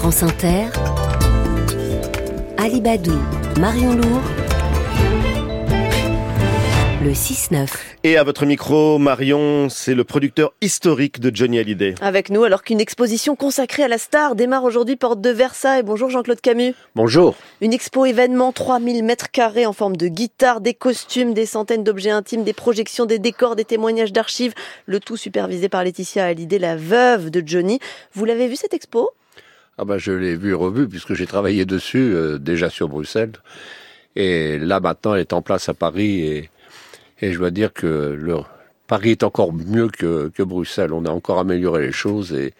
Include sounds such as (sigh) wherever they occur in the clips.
France Inter, Alibadou, Marion Lourd, le 6-9. Et à votre micro, Marion, c'est le producteur historique de Johnny Hallyday. Avec nous, alors qu'une exposition consacrée à la star démarre aujourd'hui porte de Versailles. Bonjour Jean-Claude Camus. Bonjour. Une expo événement, 3000 mètres carrés en forme de guitare, des costumes, des centaines d'objets intimes, des projections, des décors, des témoignages d'archives. Le tout supervisé par Laetitia Hallyday, la veuve de Johnny. Vous l'avez vu cette expo? Ah bah je l'ai vu revu puisque j'ai travaillé dessus euh, déjà sur Bruxelles. Et là maintenant elle est en place à Paris et, et je dois dire que Paris est encore mieux que, que Bruxelles. On a encore amélioré les choses et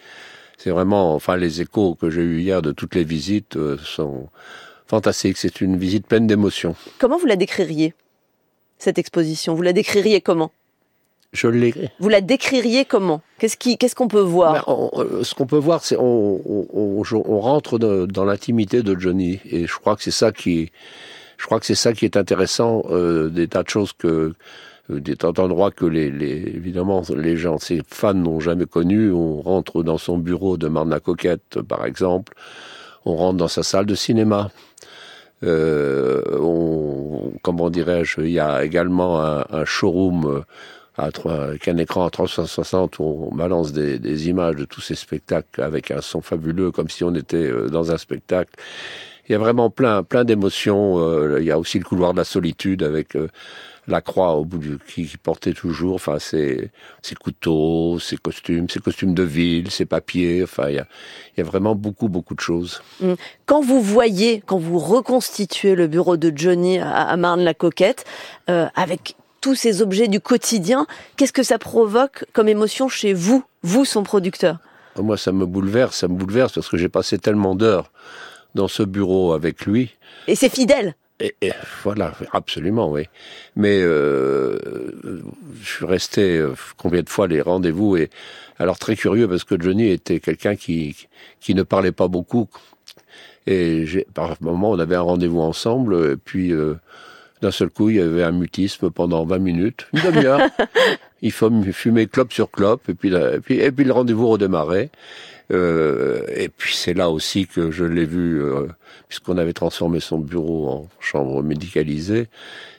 c'est vraiment, enfin les échos que j'ai eu hier de toutes les visites euh, sont fantastiques. C'est une visite pleine d'émotions. Comment vous la décririez cette exposition? Vous la décririez comment? Je l'ai. Vous la décririez comment? Qu'est-ce qu'on peut voir? Ben, on- on- ce qu'on peut voir, c'est on, rentre de- dans l'intimité de Johnny, et je crois que c'est ça qui, je crois que c'est ça qui est intéressant euh, des tas de choses que euh, des tas d'endroits que les, les évidemment les gens, ses fans n'ont jamais connus. On rentre dans son bureau de Marne-la-Coquette, par exemple. On rentre dans sa salle de cinéma. Euh, on, comment dirais-je, il y a également un, un showroom euh, à trois- avec écran à 360 où on balance des, images de tous ces spectacles avec un son fabuleux, comme si on était euh, dans un spectacle. Il y a vraiment plein, plein d'émotions. euh, il y a aussi le couloir de la solitude avec euh, la croix au bout du qui, portait toujours. Enfin, ses, ses couteaux, ses costumes, ses costumes de ville, ses papiers. Enfin, il y a, vraiment beaucoup, beaucoup de choses. Quand vous voyez, quand vous reconstituez le bureau de Johnny à, Marne-la-Coquette, avec tous ces objets du quotidien, qu'est-ce que ça provoque comme émotion chez vous, vous son producteur? Moi, ça me bouleverse, ça me bouleverse parce que j'ai passé tellement d'heures dans ce bureau avec lui. Et c'est fidèle Et, et voilà, absolument, oui. Mais euh, je suis resté euh, combien de fois les rendez-vous et alors très curieux parce que Johnny était quelqu'un qui qui ne parlait pas beaucoup et j'ai, par moment on avait un rendez-vous ensemble et puis euh, d'un seul coup il y avait un mutisme pendant 20 minutes, une demi-heure. (laughs) il fum- fumait clope sur clope et puis la- et puis et puis le rendez-vous redémarrait. Euh, et puis c'est là aussi que je l'ai vu, euh, puisqu'on avait transformé son bureau en chambre médicalisée.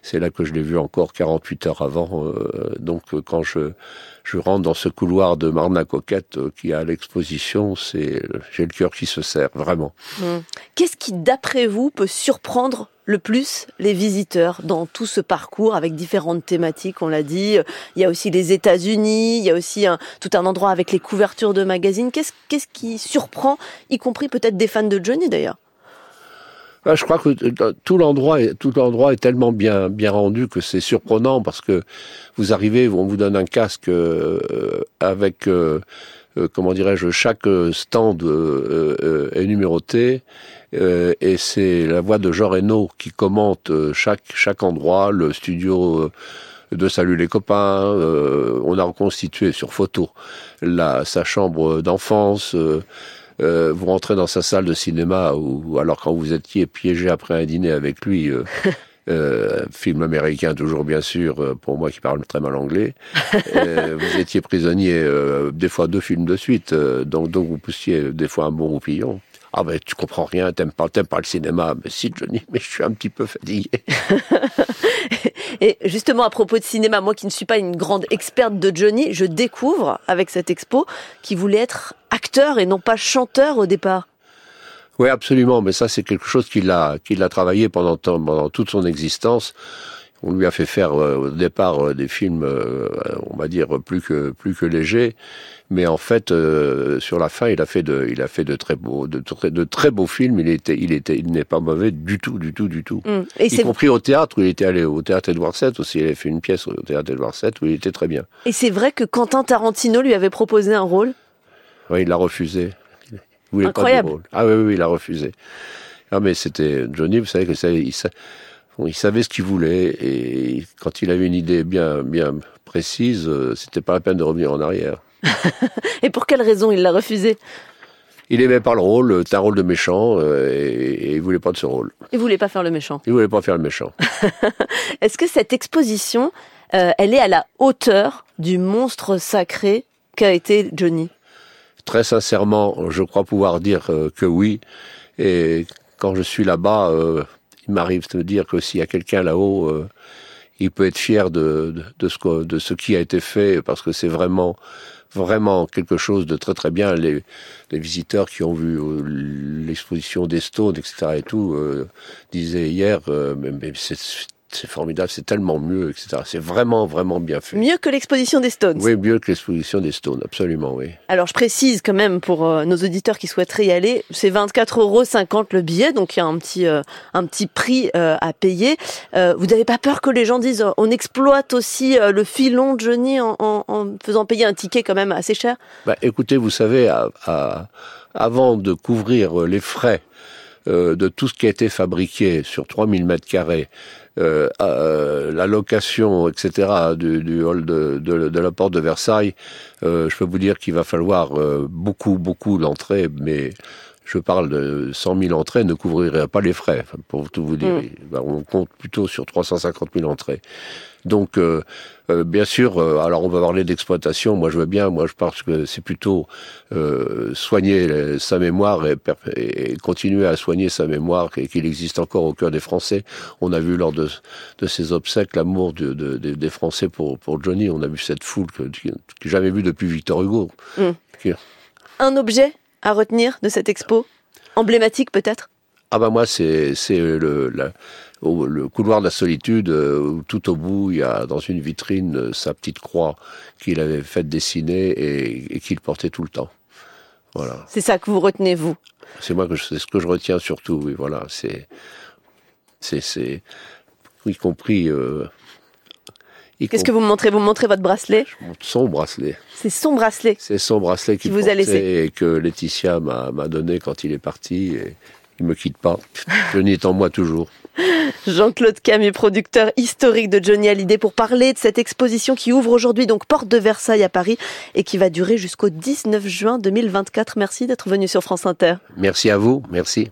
C'est là que je l'ai vu encore 48 heures avant. euh, donc quand je, je rentre dans ce couloir de Marne-la-Coquette euh, qui à l'exposition, c'est j'ai le cœur qui se serre, vraiment. Qu'est-ce qui, d'après vous, peut surprendre le plus les visiteurs dans tout ce parcours avec différentes thématiques On l'a dit, il y a aussi les États-Unis, il y a aussi tout un endroit avec les couvertures de magazines. Qu'est-ce qui surprend, y compris peut-être des fans de Johnny d'ailleurs. Ah, je crois que euh, tout l'endroit est, tout l'endroit est tellement bien, bien rendu que c'est surprenant parce que vous arrivez, on vous donne un casque euh, avec, euh, euh, comment dirais-je, chaque stand est numéroté et c'est la voix de Jean Reno qui commente chaque, chaque endroit, le studio de Salut les copains, euh, on a reconstitué sur photo la, sa chambre d'enfance. euh, euh, vous rentrez dans sa salle de cinéma ou alors quand vous étiez piégé après un dîner avec lui, euh, (laughs) euh, film américain toujours bien sûr, euh, pour moi qui parle très mal anglais, euh, vous étiez prisonnier euh, des fois deux films de suite, euh, donc donc vous poussiez des fois un bon roupillon. Ah ben tu comprends rien, t'aimes pas, t'aimes pas le cinéma, mais si Johnny, (laughs) mais je suis un petit peu fatigué. (laughs) Et justement, à propos de cinéma, moi qui ne suis pas une grande experte de Johnny, je découvre avec cette expo qu'il voulait être acteur et non pas chanteur au départ. Oui, absolument, mais ça c'est quelque chose qu'il a qu'il a travaillé pendant pendant toute son existence. On lui a fait faire euh, au départ euh, des films, euh, on va dire plus que plus que légers, mais en fait sur la fin il a fait de il a fait de très beaux de, très- de très beaux films. Il était il était il n'est pas mauvais du tout du tout du tout. Mm. Et Y compris au théâtre où il était allé au théâtre Edouard VII aussi. Il avait fait une pièce au théâtre Edouard VII où il était très bien. et c'est vrai que Quentin Tarantino lui avait proposé un rôle? Oui, il l'a refusé. Incroyable. pas du rôle. Ah oui, oui, il a refusé. Ah mais c'était Johnny, vous savez que ça, il, sa- bon, il savait ce qu'il voulait et quand il avait une idée bien bien précise, euh, c'était pas la peine de revenir en arrière. (laughs) Et pour quelle raison il l'a refusé? Il aimait pas le rôle, c'était un rôle de méchant euh, et, et il voulait pas de ce rôle. Il voulait pas faire le méchant. Il voulait pas faire le méchant. (laughs) Est-ce que cette exposition, euh, elle est à la hauteur du monstre sacré qu'a été Johnny? Très sincèrement, je crois pouvoir dire que oui. Et quand je suis là-bas, il m'arrive de me dire que s'il y a quelqu'un là-haut, il peut être fier de, de, ce, de ce qui a été fait, parce que c'est vraiment vraiment quelque chose de très très bien. Les, les visiteurs qui ont vu l'exposition des Stones, etc. et tout, disaient hier, mais, mais c'est c'est formidable, c'est tellement mieux, etc. C'est vraiment, vraiment bien fait. Mieux que l'exposition des Stones. Oui, mieux que l'exposition des Stones, absolument, oui. Alors, je précise quand même pour euh, nos auditeurs qui souhaiteraient y aller, c'est 24,50 euros le billet, donc il y a un petit, euh, un petit prix euh, à payer. vous n'avez pas peur que les gens disent, on exploite aussi le filon de Johnny en, en, faisant payer un ticket quand même assez cher? Bah, Écoutez, vous savez, avant de couvrir les frais de tout ce qui a été fabriqué sur 3000 mètres carrés, euh, euh, la location, etc., du, hall de, de, la porte de Versailles, euh, je peux vous dire qu'il va falloir euh, beaucoup, beaucoup d'entrées, mais je parle de 100 000 entrées, ne couvrirait pas les frais, pour tout vous dire. Mm. Ben, on compte plutôt sur 350 000 entrées. Donc, euh, euh, bien sûr, euh, alors on va parler d'exploitation. Moi, je veux bien. Moi, je pense que c'est plutôt soigner sa mémoire et, continuer à soigner sa mémoire et qu'il existe encore au cœur des Français. On a vu lors de, de ces obsèques l'amour de, de, des Français pour, pour Johnny. On a vu cette foule que, que, que jamais vue depuis Victor Hugo. Mm. Un objet? À retenir de cette expo Emblématique peut-être? Ah bah moi c'est le le couloir de la solitude euh, où tout au bout il y a dans une vitrine euh, sa petite croix qu'il avait faite dessiner et, qu'il portait tout le temps. Voilà. C'est ça que vous retenez vous? C'est moi que c'est ce que je retiens surtout. Oui voilà c'est c'est c'est y compris euh, Qu'est-ce que vous me montrez? Vous me montrez votre bracelet? Je montre son bracelet. C'est son bracelet. C'est son bracelet qui vous a laissé et que Laetitia m'a donné quand il est parti. Et il me quitte pas. Johnny est en moi toujours. (laughs) Jean-Claude Camus, producteur historique de Johnny Hallyday, pour parler de cette exposition qui ouvre aujourd'hui donc Porte de Versailles à Paris et qui va durer jusqu'au 19 juin 2024. Merci d'être venu sur France Inter. Merci à vous. Merci.